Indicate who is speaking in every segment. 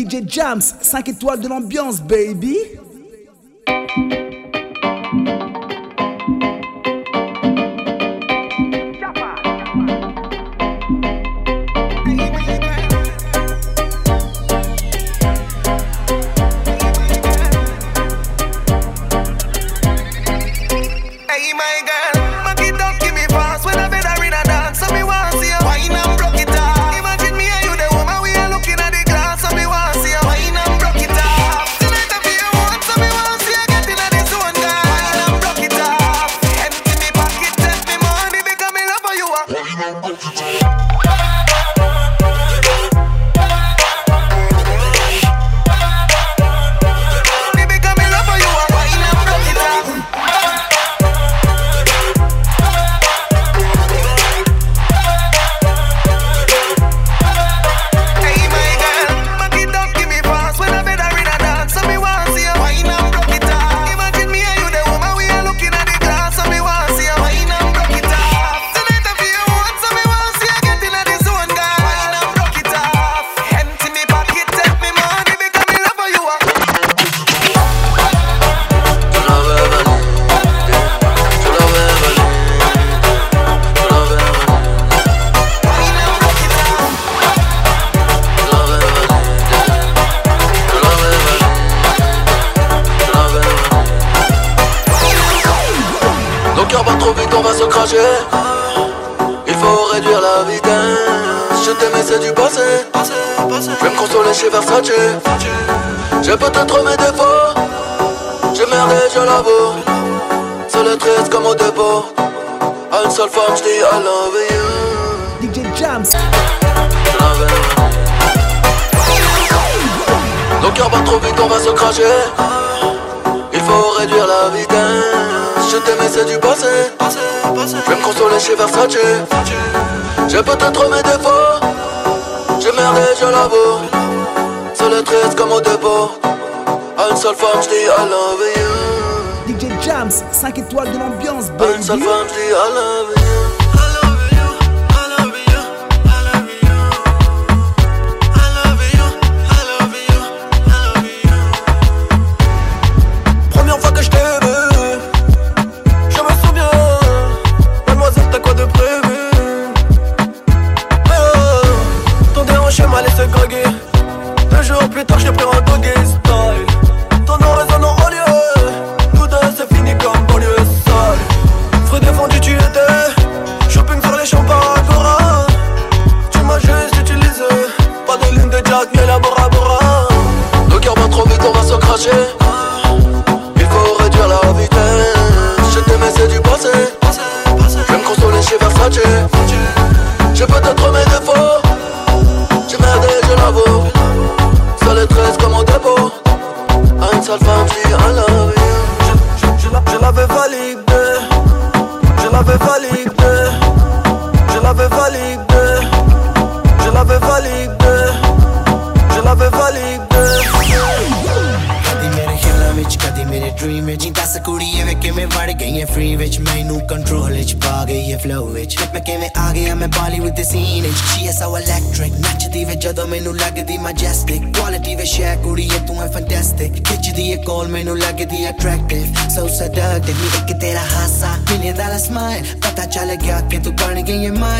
Speaker 1: DJ Jams, 5 étoiles de l'ambiance, baby. passé. Je vais me consoler chez Versace.
Speaker 2: J'ai peut-être mes défauts. J'ai merdé, je l'avoue. C'est le triste comme au dépôt. À une seule femme, je dis I love you.
Speaker 1: DJ Jams. Nos cœurs battent trop vite,
Speaker 2: on va se cracher. Il faut réduire la
Speaker 3: vitesse. Je t'aimais, c'est du passé. Je vais me consoler chez Versace. J'ai peut-être mes défauts. J'ai merdé, je l'avoue. C'est le triste comme au dépôt. À une seule femme, je dis I love you. DJ Jams, 5 étoiles de l'ambiance, baby. À une seule femme, je I love you. plus tard, je te pris doggy style. Ton nom résonne en haut lieu. Nous deux, c'est fini comme bon banlieue sale. Fruit défendu, tu étais. Shopping sur les champs par Tu m'as juste utilisé. Pas de ligne de Jack, mais la Bora Bora. Le cœur va trop vite, on va se cracher. Il faut réduire la vitesse. Je t'aimais, c'est du passé. Je vais me consoler chez Versace. J'ai peut-être mes deux spécial Fendi, I love you. Je, je, je l'avais validé, je l'avais validé, je l'avais validé, je l'avais validé, je l'avais validé. ਮੇਰਾ style ਨਾ ਜਾਮੀ ਵੇ ਤੂੰ fast ਨਾ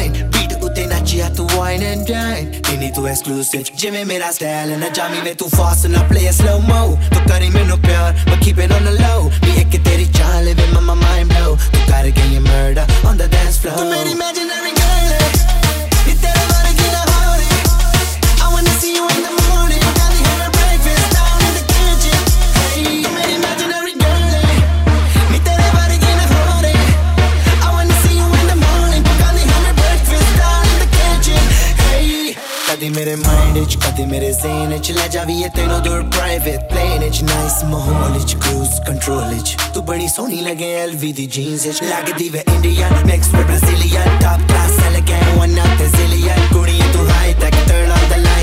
Speaker 3: play slow ਮੋ ਤੂੰ Te naci a tu wine and dine. Tini tu exclusive. Jimmy me that style And I jam me too fast And I play a slow mo. Tu kari me no pyar But keep it on the low. Me ek teri chaal Live in my mind blow. Tu kar gaye murder On the dance floor. Tu meri imaginary ਮੇਰੇ mind ਵਿੱਚ ਕਦੀ ਮੇਰੇ ਜ਼ੇਨ ਵਿੱਚ ਲੈ ਜਾਵੀਏ ਤੈਨੂੰ ਦੂਰ private plain ਵਿੱਚ nice ਮਾਹੌਲ ਵਿੱਚ ਕਰੂਜ਼ ਕੰਟਰੋਲ ਵਿੱਚ ਤੂੰ ਬੜੀ ਸੋਹਣੀ ਲੱਗੇ ਐਲਵੀ ਦੀ ਜੀਨਸ ਵਿੱਚ ਲੱਗਦੀ ਵੇ Indian mix with Brazilian top class elegant one of the zillion ਕੁੜੀ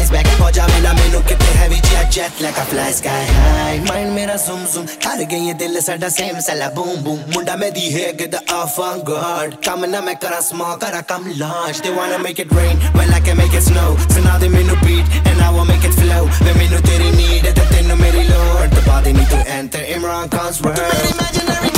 Speaker 3: bags back. For jam in a menu kit heavy jet jet like a fly sky. High mind mera zoom zoom. Kar gaye dil sada same sala boom boom. Munda me di hai the off
Speaker 4: on guard. Kam na me kara small kara come launch they wanna make it rain well i can make it snow. So now they menu beat and i will make it flow. The menu they need
Speaker 3: at the tenu meri lord. The body need to enter Imran Khan's world.
Speaker 4: Imaginary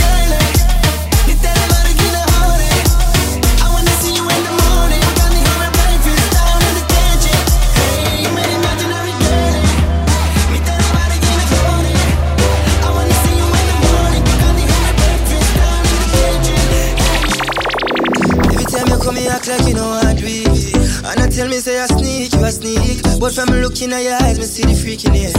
Speaker 4: But from looking at your eyes, me see the freakiness.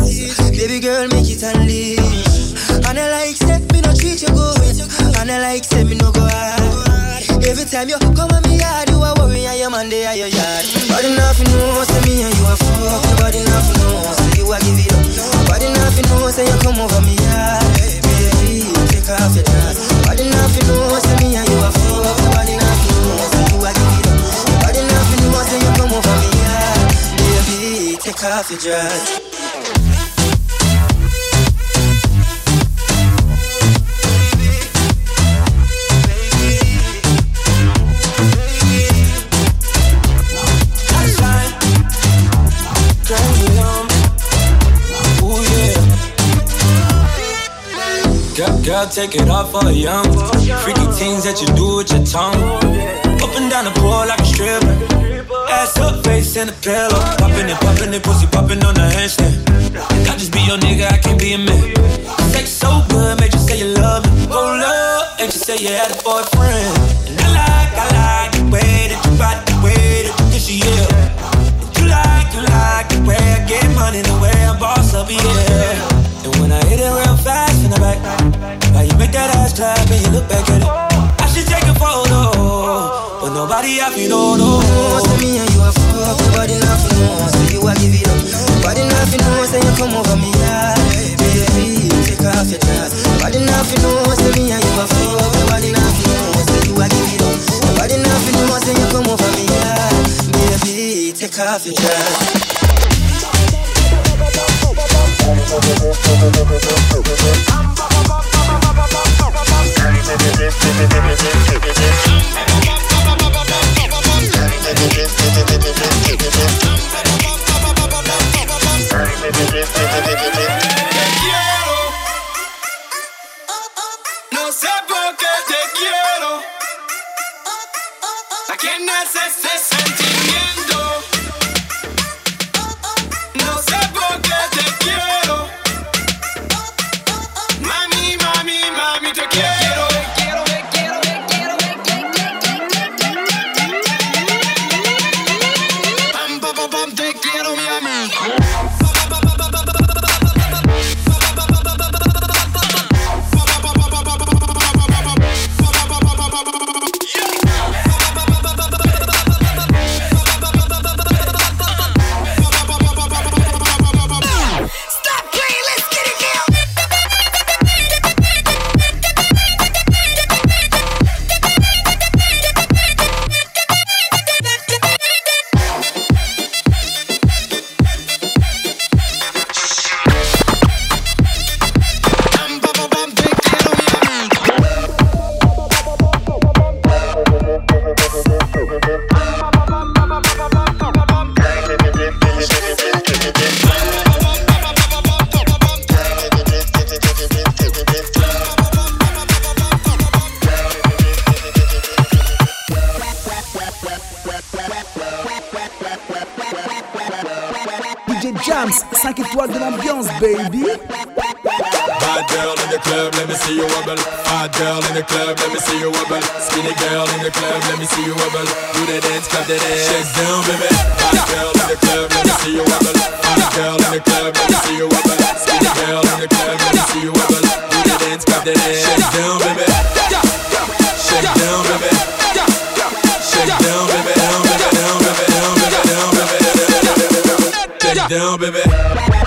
Speaker 4: Baby girl, make it unleash. And I like, say, me no treat you good. And I like, say, me no go hard. Every time you come at me yard, you a worry, and your man there at your yard. Body you know, say me and you a fuck. Body enough, you know, say you a give it up. Body you know, say you come over me yard. Baby, take off your dress. Body you know, say me and you a fuck. Body enough, you know, say you a give take off your dress.
Speaker 5: Girl, take it off for a young. Freaky things that you do with your tongue. Up and down the pole like a stripper. Ass up, face in the pillow. Popping it, popping it, pussy popping on the handstand. I just be your nigga, I can't be a man. Sex so good, made you say you love me. Hold up, and you say you had a boyfriend. And I like, I like the way that you body, the way that you dish yeah. And You like, you like the way I get money, the way I boss up, yeah. And when I hit it real fast in the back, how you make that ass clap and you look back at it.
Speaker 4: Off.
Speaker 6: Club, let me see you wobble. Hot girl in the club, let me see you wobble. Skinny girl in the club, let me see you wobble. Do the dance, clap the dance. Shake down, baby. Hot girl in the club, let me see you wobble. Hot girl in the club, let me see you wobble. Skinny girl in the club, let me see you wobble. Do the dance, clap the dance. Shake down, baby. Shake down, baby. Shake down, baby. Down, baby. Down, baby. Down, baby. Down, baby. Down, baby. Bad girl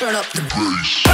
Speaker 7: turn up the
Speaker 8: bass.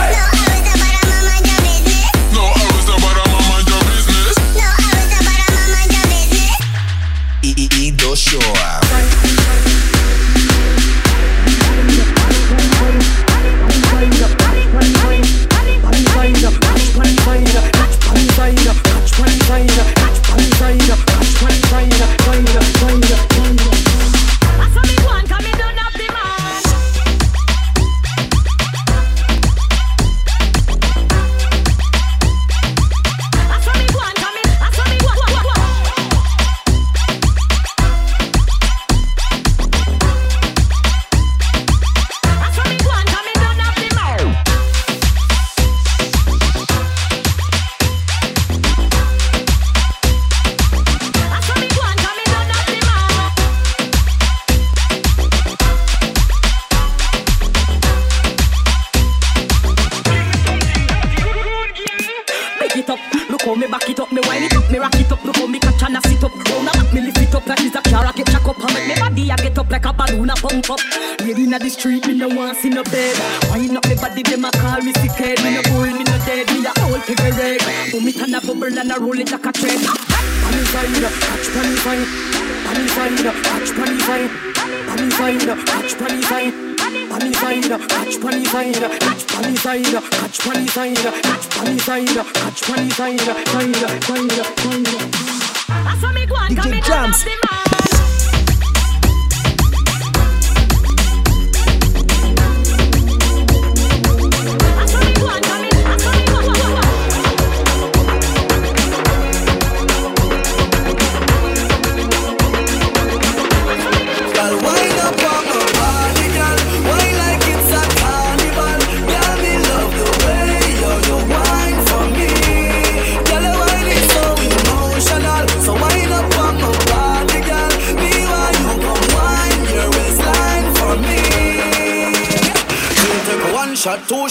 Speaker 8: times.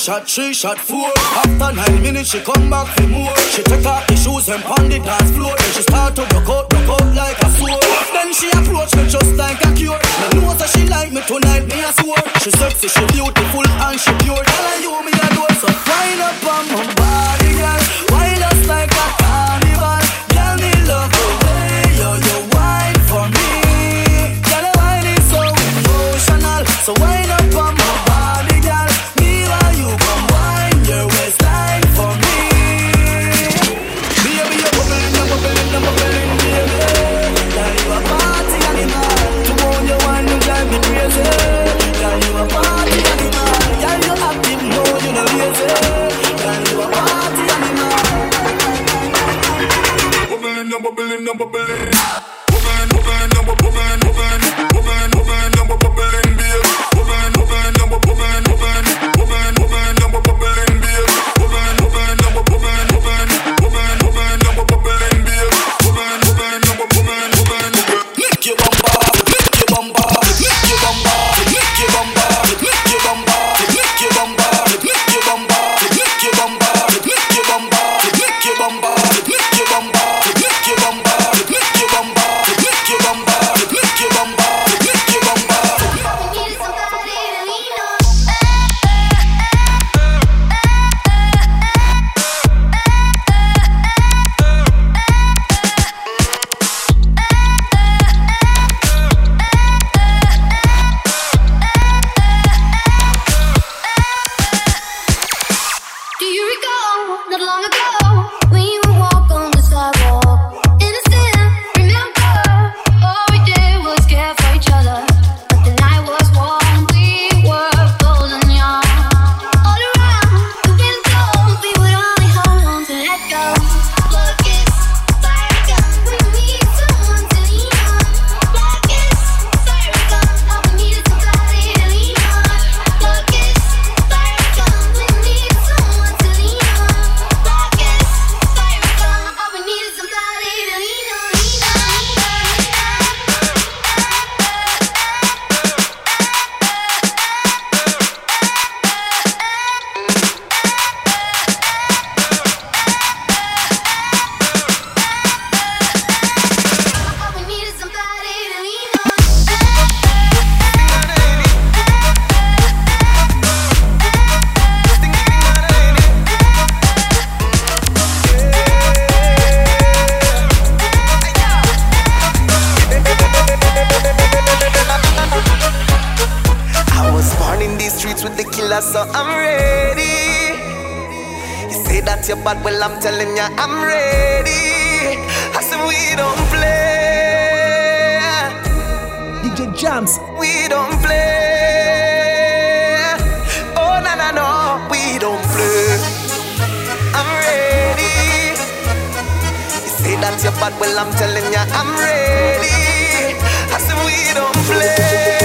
Speaker 8: shot three, shot four. After nine minutes, she come back for more. She take off the shoes and pound the dance floor. Then she start to rock out, rock out like a sword. Then she approach me just like a cure. Me know that she like me tonight, me a swore. She sexy, she beautiful, and she pure. Tell her you me a door, so wind up on my body, girl. Wind us like a carnival. Girl, me love the way wine for me. Girl, wine is so emotional, so wind up. killer, so I'm ready. You say that you're
Speaker 1: bad, well,
Speaker 9: I'm telling you, I'm ready. I
Speaker 10: said, we don't play.
Speaker 11: DJ Jams.
Speaker 10: We don't
Speaker 12: play. Oh, no, no, no, we don't play. I'm ready. You say that you're bad, well, I'm telling you, I'm ready. I said, we don't play.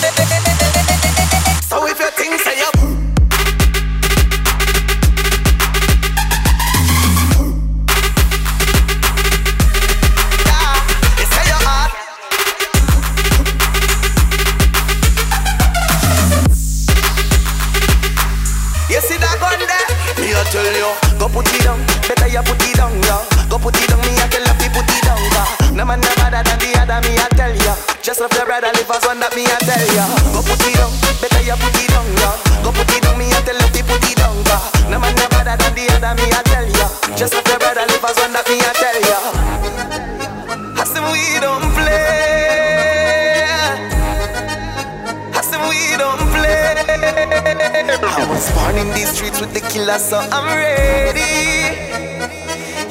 Speaker 12: so I'm ready.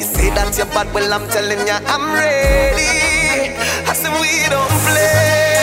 Speaker 12: You say that you're bad, well, I'm telling you, I'm ready. I said, we don't
Speaker 11: play.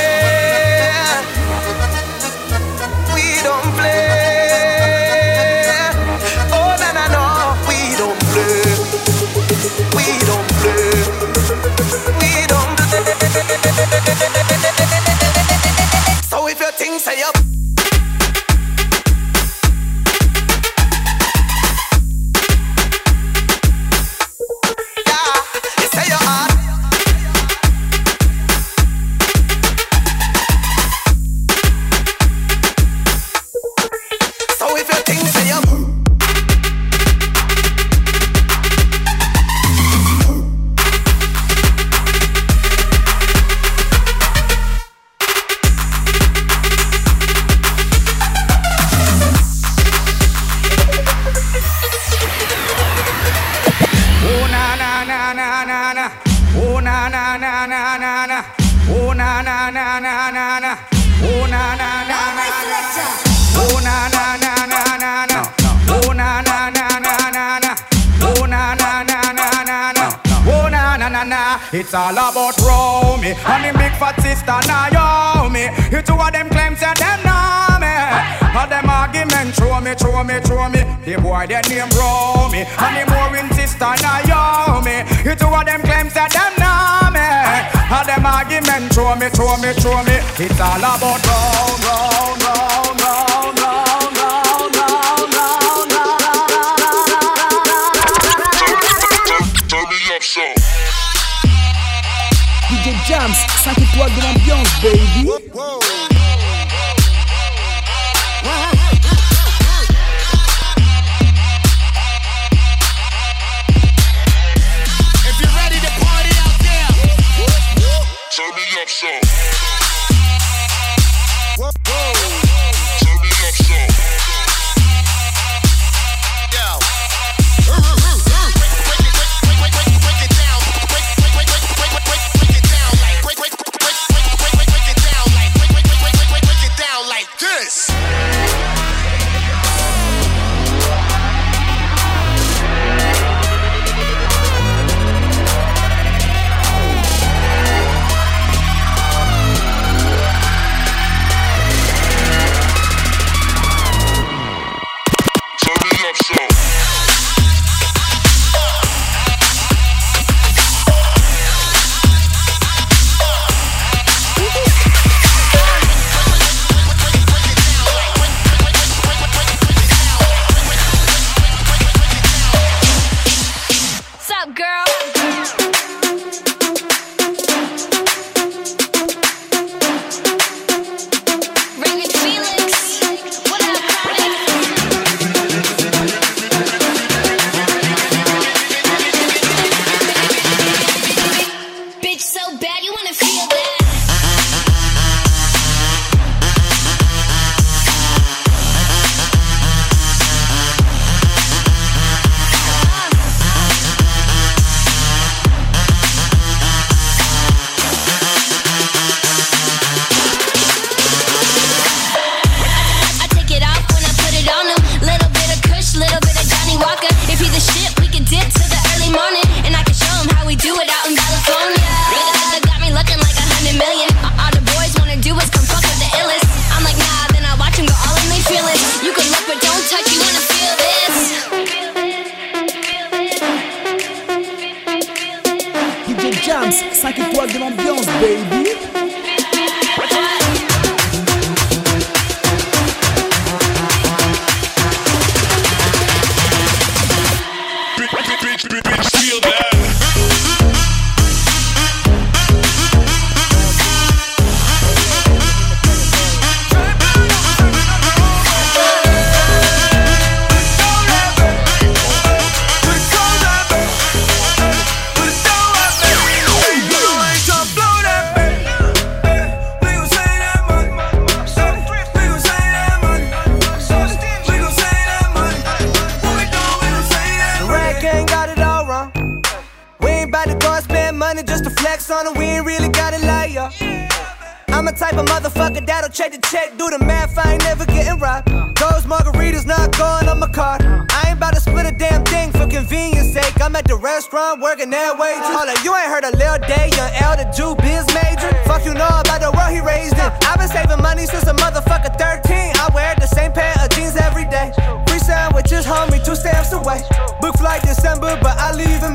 Speaker 11: Jams, 5 étoiles de l'ambiance, baby.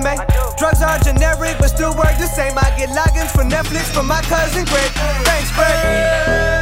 Speaker 13: May. Drugs are generic, but still work the same. I get logins for Netflix from my cousin Greg. Thanks, Greg.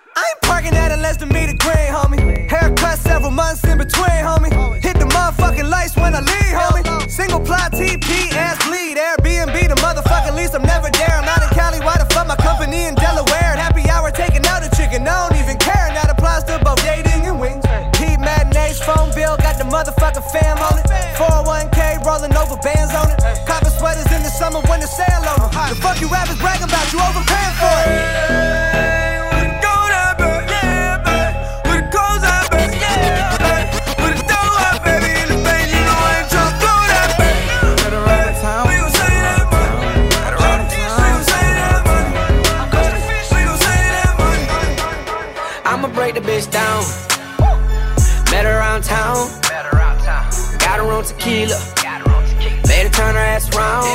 Speaker 13: I ain't parking at a less than meter green, homie. Haircut several months in between, homie. Hit the motherfucking lights when I leave, homie. Single ply TP, ass bleed. Airbnb, the motherfucking lease. I'm never there. I'm not in Cali. Why the fuck my company in Delaware? And happy hour taking out a chicken. I don't even care. And that applies to both dating and wings. Heat matinees, phone bill, got the motherfucking fam on it. 401k rolling over bands on it. Copper sweaters in the summer when the sale on. The fuck you rappers bragging about? You
Speaker 5: overpaying for bitch tequila. Made her turn her ass around.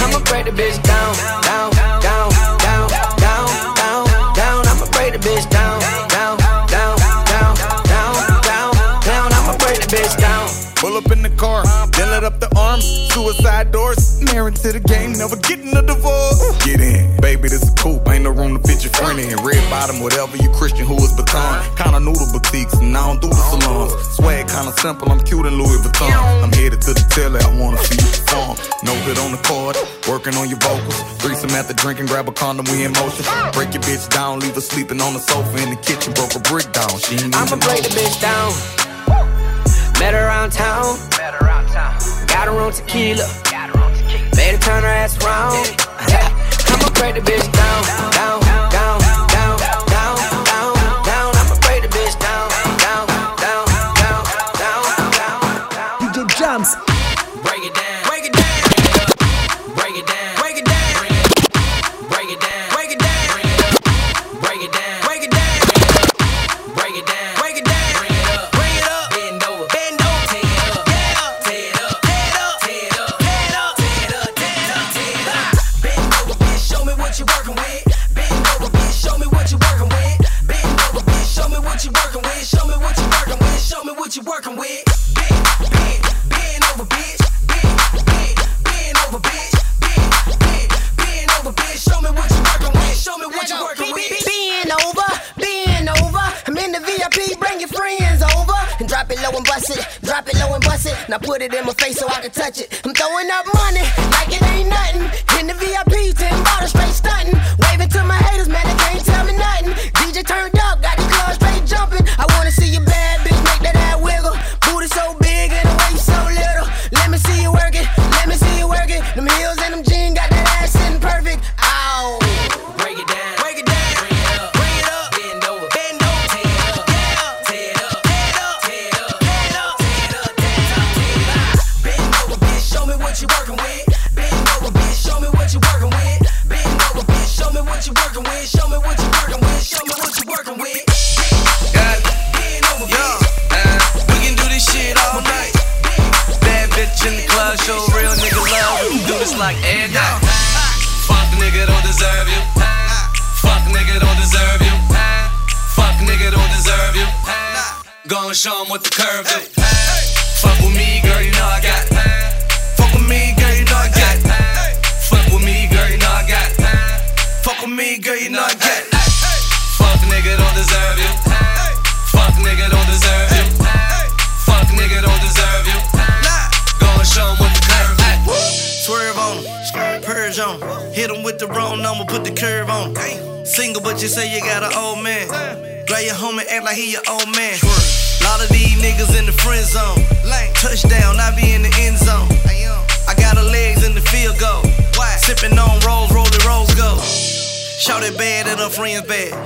Speaker 5: I'ma break the bitch down, down, down, down, down, down, down. I'ma break the bitch down, down, down, down, down, down, down. I'ma break the bitch down.
Speaker 14: Pull up in the car, then let up the arms, suicide doors. Married to the game, never getting a divorce. Get in, baby, this is coupe, ain't no room to fit your friend in. Red bottom, whatever you Christian Louboutin. Kinda noodle boutiques, and I don't do the salons. Swag kinda simple, I'm cute in Louis Vuitton. I'm headed to the telly, I wanna see you perform. No hit on the chord, working on your vocals. Threesome at the drink and grab a condom, we in motion. Break your bitch down, leave her sleeping on the sofa in the kitchen, broke a brick down. She ain't
Speaker 5: I'ma break the bitch down. Met around town. Got her on tequila. Made her turn her ass around. I'ma break the bitch down, down,
Speaker 7: VIP, bring your friends over. And drop it low and bust it, drop it low and bust it. Now put it in my face so I can touch it. I'm throwing up money like it ain't nothing. In the VIP, 10 bottles straight stunting.
Speaker 15: You say you got an old man. Grab your homie, act like he your old man. Lot of these niggas in the friend zone. Touchdown, I be in the end zone. I got her legs in the field goal. Sipping on rolls, rolling rolls go. Shout it bad and her friends bad.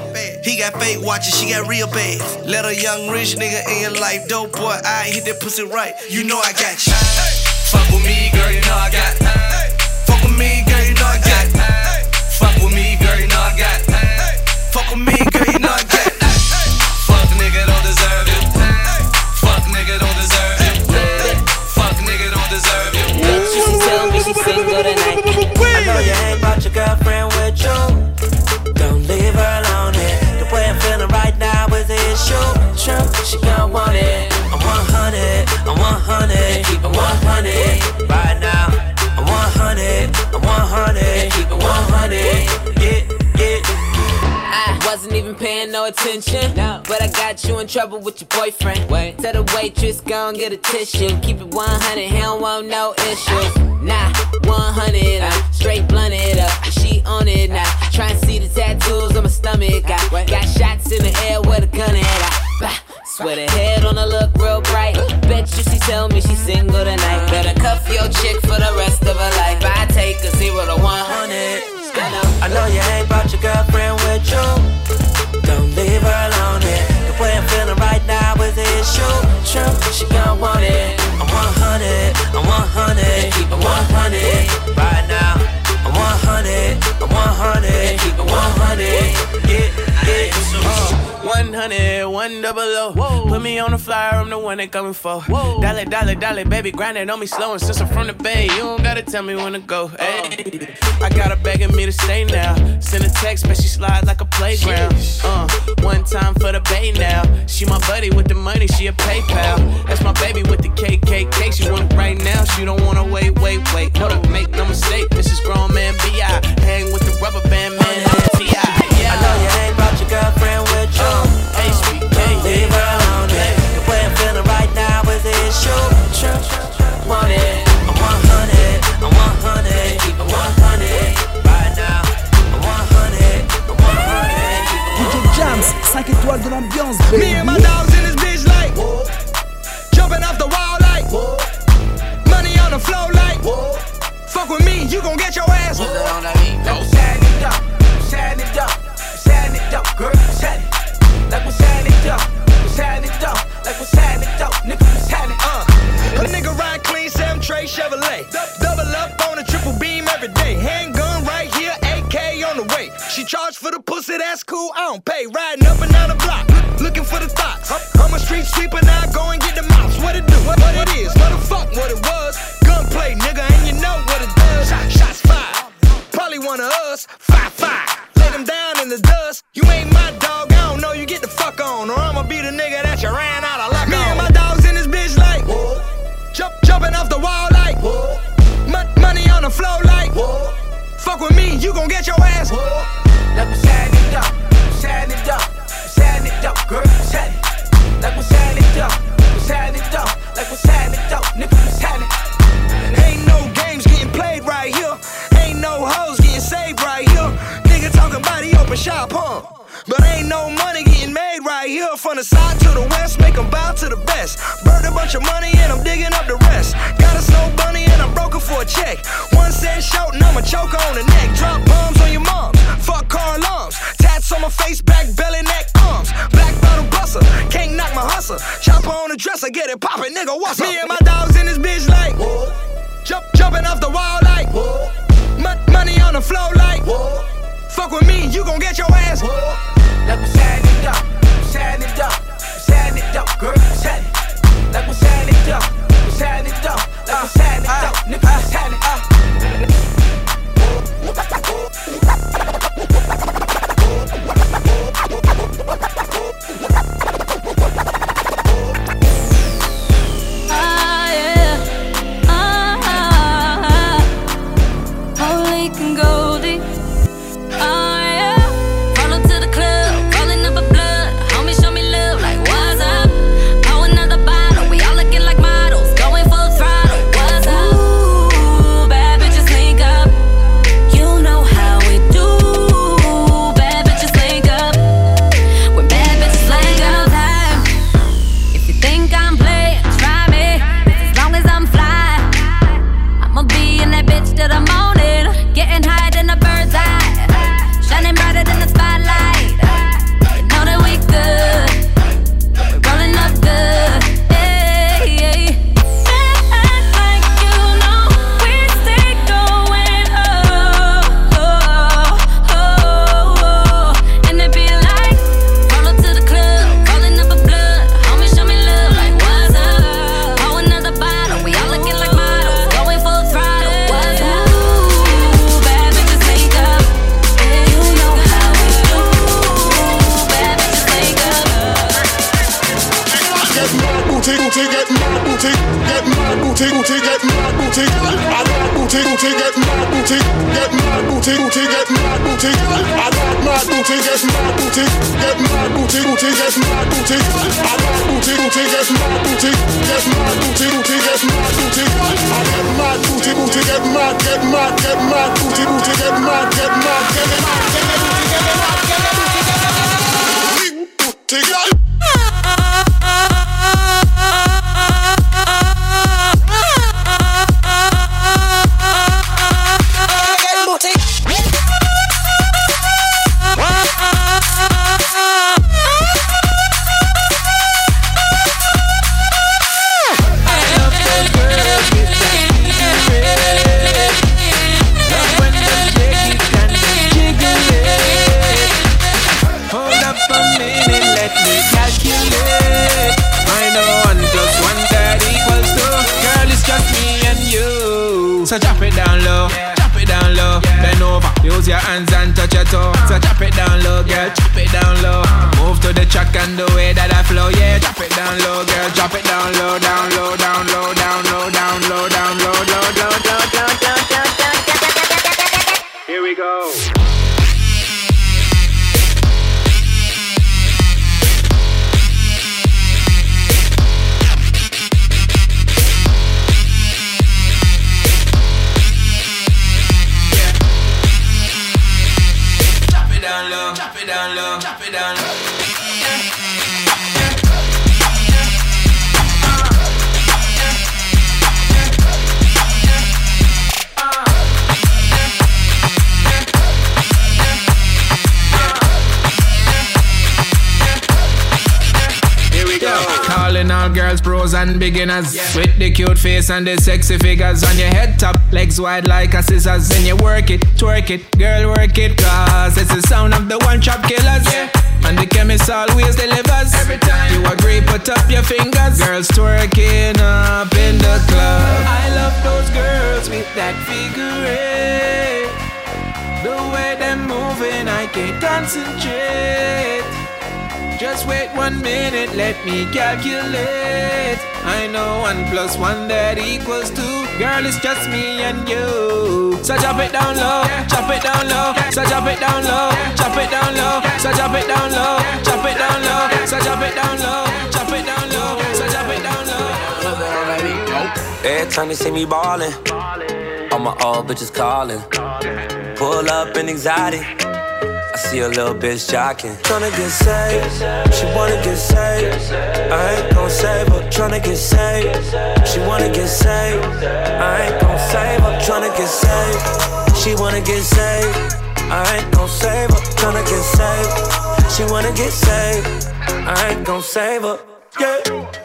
Speaker 15: He got fake watches, she got real bad. Let a young rich nigga in your life, dope boy. I hit that pussy right. You know I got you.
Speaker 16: Fuck with me, girl, you know I got.
Speaker 15: Fuck with me, girl, you know I got.
Speaker 16: Fuck with me, girl, you know I got.
Speaker 15: Fuck with me, girl, you know I got.
Speaker 16: Fuck nigga don't deserve you. Fuck nigga don't deserve you. Fuck nigga don't deserve you.
Speaker 5: She tell me she's single tonight. I know you ain't your girlfriend with you. Don't leave her alone. eh. The way I'm feeling right now is the issue. True, she gon' want it. I'm 100, I'm 100, keep it 100 right now. I'm 100, I'm 100, keep it 100. Wasn't even paying no attention. But I got you in trouble with your boyfriend. Wait. Tell the waitress, go and get a tissue. Keep it 100, he don't want no issues. Nah, 100, I'm straight blunted up. She on it now. Try and see the tattoos on my stomach. I got shots in the air with a gun at. I, bah, swear the head on her look real bright. Bet you she tell me she's single tonight. Better cuff your chick for the rest of her life. I take a zero to 100. I know you ain't brought your girlfriend with you. Don't leave her alone. eh. The way I'm feeling right now is the issue. True, she gon' want it. I'm 100, I'm 100, keep it 100 right now. I'm 100, I'm 100, keep it 100. Get, get, uh.
Speaker 16: 100,
Speaker 17: one double O. Put me on the flyer, I'm the one they coming for. Whoa. Dollar, dollar, dollar, baby, grind it on me slow. And since I'm from the bay, you don't gotta tell me when to go. Hey, I got her begging me to stay now. Send a text, but she slide like a playground. Uh, one time for the bay now. She my buddy with the money, she a PayPal. That's my baby with the KKK. She want it right now, she don't wanna wait, wait, wait. Hold up, make no mistake, this is grown man B.I. Hang with the rubber band man, T.I. Yeah.
Speaker 5: I know ain't brought your girlfriend with you.
Speaker 17: Hey, sweet
Speaker 5: Don't leave her alone. Yeah. The way I'm feeling right now is the issue. True. Want it. I want honey. I want honey. Keep it 100 right now. I want honey. I want honey.
Speaker 1: DJ Jams, 5 étoiles de l'ambiance, baby.
Speaker 18: Me and my dogs in this bitch like Jumping off the wall like Money on the floor like Fuck with me, you gon' get your ass
Speaker 19: Like we're setting it up, setting it up, setting
Speaker 18: that's cool. I don't pay. Riding up and down the block, looking for the thoughts. I'm a street sweeper now, go and get the mouse. What it do? What, what it is? What the fuck? What it was? Gunplay, nigga, and you know what it does. Shots fired. Probably one of us. Five ain't no money getting made right here. From the side to the west, make 'em bow to the best. Burned a bunch of money and I'm digging up the rest. Got a snow bunny and I'm broken for a check. One cent short and I'ma choke her on the neck. Drop bombs on your moms. Fuck car alarms. Tats on my face, back, belly, neck, arms. Black bottle buster. Can't knock my hustle. Chopper on the dresser, get it poppin', nigga. What's up? Me and my dogs in this bitch like. Jump, jumping off the wall like. Mon- money on the floor like. Whoa. Fuck with me, you gon' get your ass.
Speaker 19: Like we're setting it up, setting it up, setting it up, girl. Like we're setting it up, we're it up, like we're setting it up, setting it up.
Speaker 20: Get mad booty. I like booty, booty, get mad booty, get mad booty, booty, get mad booty. I get mad booty, booty, get mad, get mad, get mad booty, booty, get mad, get mad, get mad, get mad, get mad, get mad, get mad, booty, girl.
Speaker 21: And beginners. With the cute face and the sexy figures on your head top, legs wide like a scissors. And you work it, twerk it, girl, work it, cause it's the sound of the one trap killers. Yeah. And the Kemist always delivers. Every time you agree, put up your fingers. Girls twerking up in the club. I love those girls with that figure eight. The way they're moving, I can't concentrate. Just wait one minute, let me calculate. I know one plus one that equals two. Girl, it's just me and you. So drop it down low, drop it down low. So drop it down low, drop it down low. So drop it down low, drop it down low. So drop it down low, drop it down low. So drop it down low.
Speaker 5: Every time they see me ballin', all my old bitches callin'. Pull up in anxiety. I see a little bitch jocking. Tryna get saved, she wanna get saved. I ain't gon' save her. Tryna get saved, she wanna get saved. I ain't gon' save her. Tryna get saved, she wanna get saved. I ain't gon' save her. Tryna get saved, she wanna get saved. I ain't gon' save her. Yeah.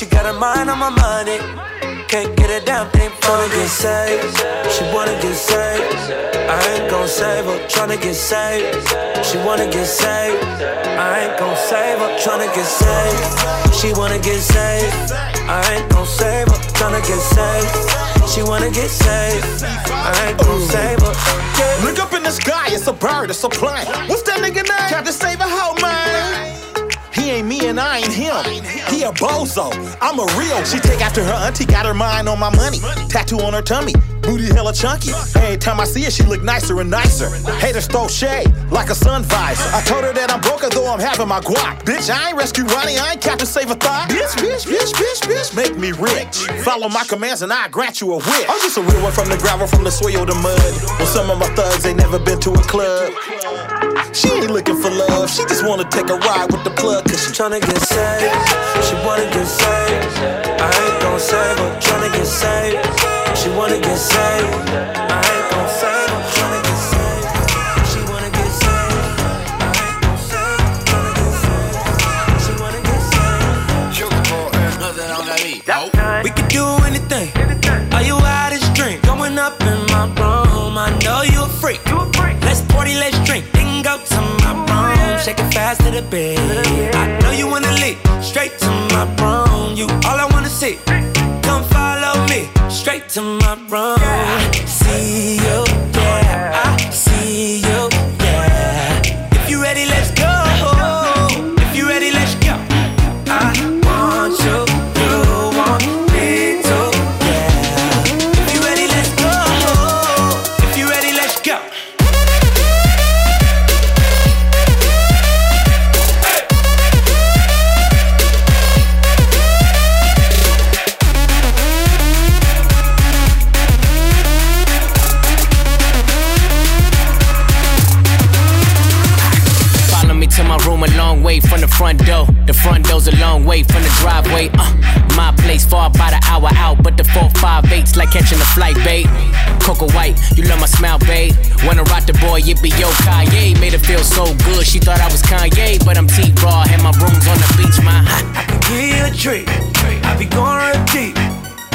Speaker 5: She got her mind on my money. Can't get a damn thing Tryna get saved. She wanna get saved. I ain't gon' save her. Tryna get saved. She wanna get saved. I ain't gon' save her. Tryna get saved. She wanna get saved. I ain't gon' save her. Tryna get saved. She wanna get saved. I ain't gon' save her. Yeah.
Speaker 22: Look up in the sky, it's a bird, it's a plane. What's that nigga name? Captain Save a hoe, man. He ain't me and I ain't him. He a bozo. I'm a real. She take after her auntie, got her mind on my money. Tattoo on her tummy, booty hella chunky. Every time I see her, she look nicer and nicer. Haters throw shade like a sun visor. I told her that I'm broke, though I'm having my guac. Bitch, I ain't rescue Ronnie, I ain't Captain Save a thought. Bitch, bitch, bitch, bitch, bitch, make me rich. Follow my commands and I grant you a wish. I'm just a real one from the gravel, from the soil to mud. Well, some of my thugs ain't never been to a club. She ain't looking for love, she just wanna take a ride with the plug. Cause she
Speaker 5: tryna get saved. She wanna get saved. I ain't gon' save her. Tryna get saved. Wanna get saved. I ain't gon' save her. Tryna get saved. She wanna get saved. I ain't gon' save. Tryna get saved. She wanna get saved. We could do anything. Are you out of drink? Going up in my room. I know you a freak. Let's party, let's drink. Then go to my room. Shake it fast to the bed. Straight to Wanna
Speaker 23: rock the boy, yippee yo Kanye. Made her feel so good, she thought I was Kanye, but I'm T Raw, and my room's on the beach, my.
Speaker 5: I can give you a treat. I be going real deep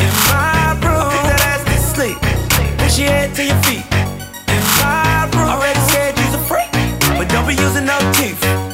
Speaker 5: in my room. Put that ass to sleep. Push your head to your feet. In my room. Already said you's a freak, but don't be using no teeth.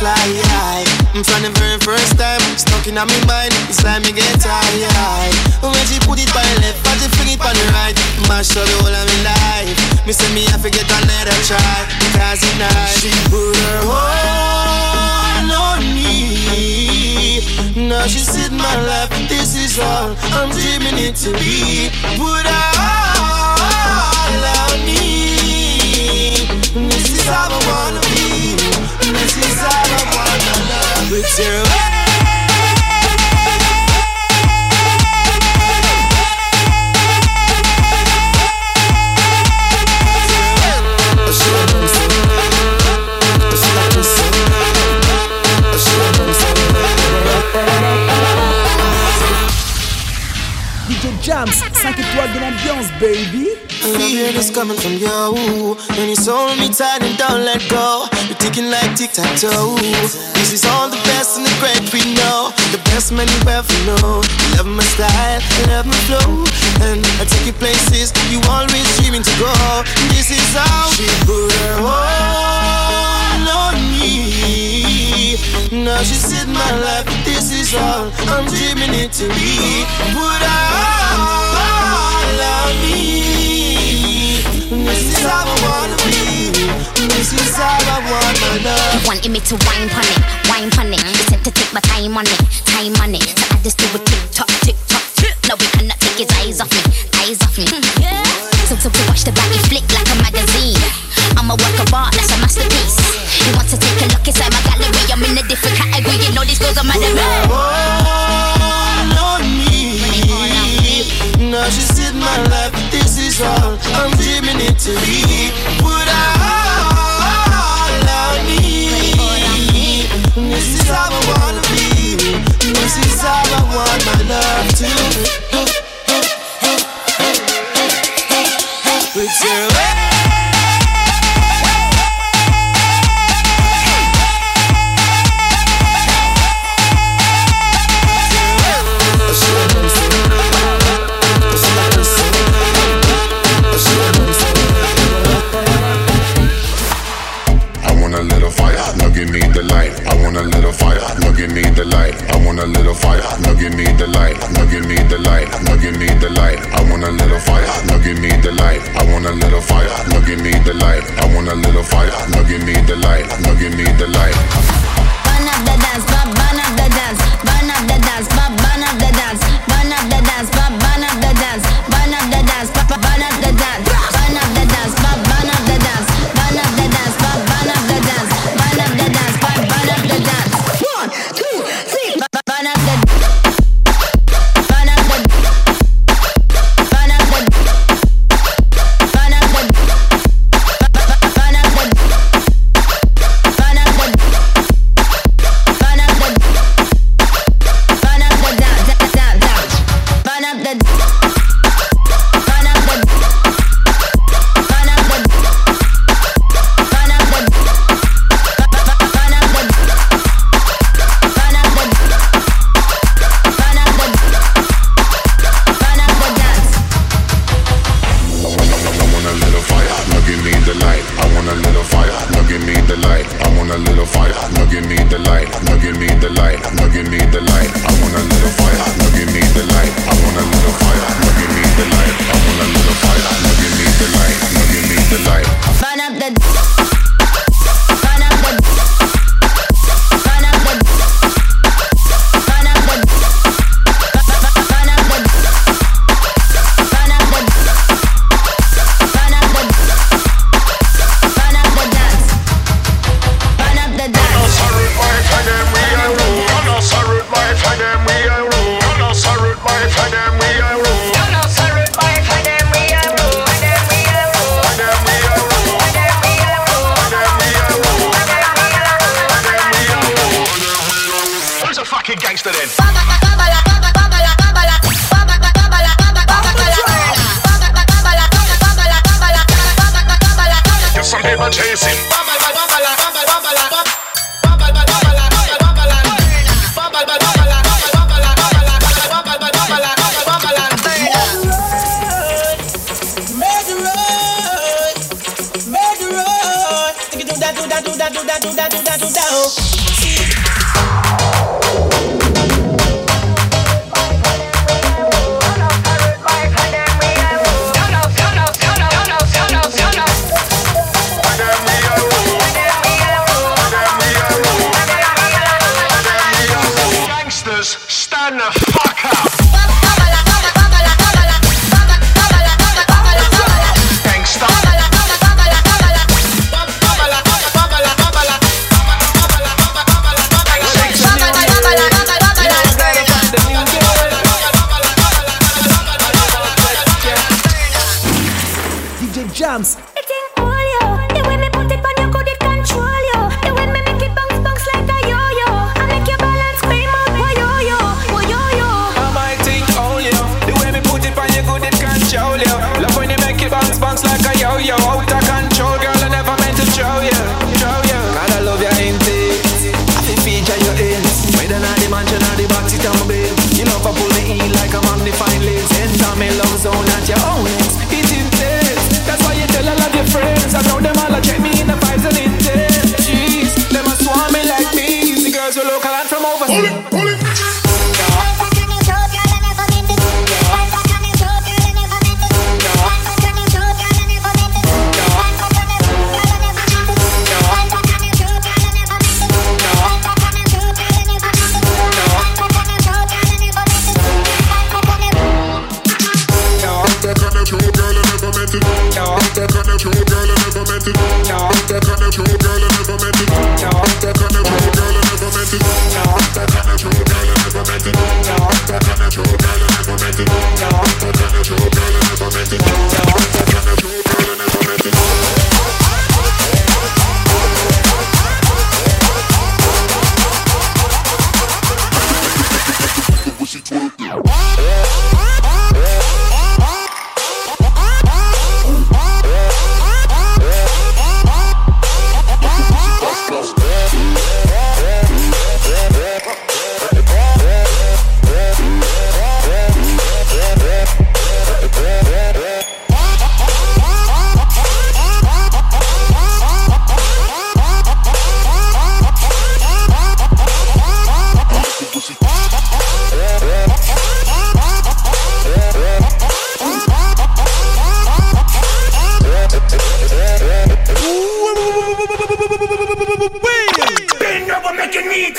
Speaker 4: Fly high. From the very first time, stuck in my mind, it's like me get tired. When she put it by the left, but she fling it on the right, mash up the whole of me life. Me say me have to get another try, because it's nice. She put her on me. Now she said my life, this is all I'm dreaming it to be. Put all on me. This is how I wanna be. This is how I wanna love. With your
Speaker 24: DJ Jams, 5 étoiles de l'ambiance, baby.
Speaker 4: Fear is coming from you When you hold me tight and don't let go You're ticking like tic-tac-toe. This is all the best and the great we know The best man you ever know. Love my style, love my flow And I take you places you always dreaming to go. This is how she put her all on me. Now she said my life, this all I'm dreaming it to be Put her all on me this is how I wanna be. This is how I want my love.
Speaker 25: You wanted me to wine pon it, wine pon it. He said to take my time on it, time on it. So I just do a tick tock, tick tock, tick. No, he cannot take his eyes off me, eyes off me. Hmm, yeah. So to watch the body flick like a magazine. I'm a work of art, that's a masterpiece. Wants to take a look inside my gallery. I'm in a different category. You know these girls are mad at me.
Speaker 4: On me. Now she said my life, this is all I'm dreaming it to be. Put all on me. This is how I wanna be. This is how I want my love
Speaker 26: little fire, now give me the light. Now give me the light, now give me the light. I want a little fire, now give me the light. I want a little fire, now give me the light. I want a little fire, now give me the light. Now give me the light.
Speaker 20: Pull me in like I'm on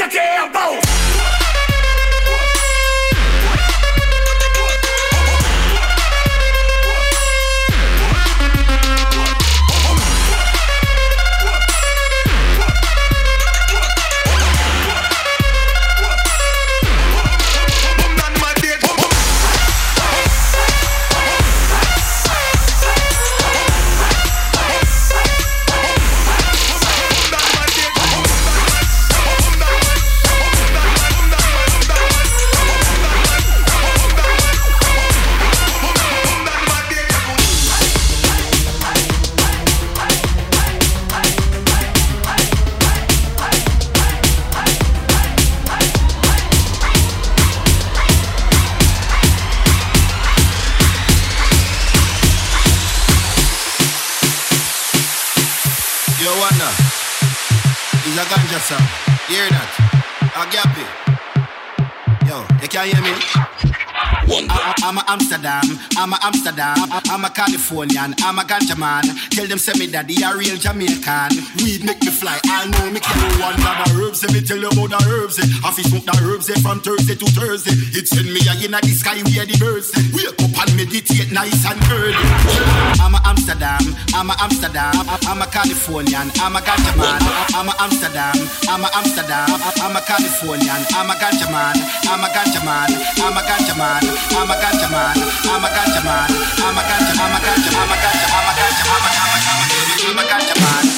Speaker 27: make your
Speaker 22: a a Amsterdam, I'm a Amsterdam, I'm a Californian, I'm a ganja man. Tell them say me daddy a real Jamaican. Weed make me fly, I know me can one grab a herbs. Let me tell you about the herbs. eh. I fi smoke the herbs eh, from Thursday to Thursday. It send me a in the sky where the birds. eh. Wake up and meditate nice and early. I'm a Amsterdam, I'm a Amsterdam, I'm a Californian, I'm a ganja man. I'm a Amsterdam, I'm a Amsterdam, I'm a Californian, I'm a ganja man, I'm a ganja man, I'm a ganja man, I'm a ganja man, I'm a ganja man, I'm a ganja, I'm a ganja, I'm a ganja, I'm a ganja, I'm a ganja, I'm a ganja man.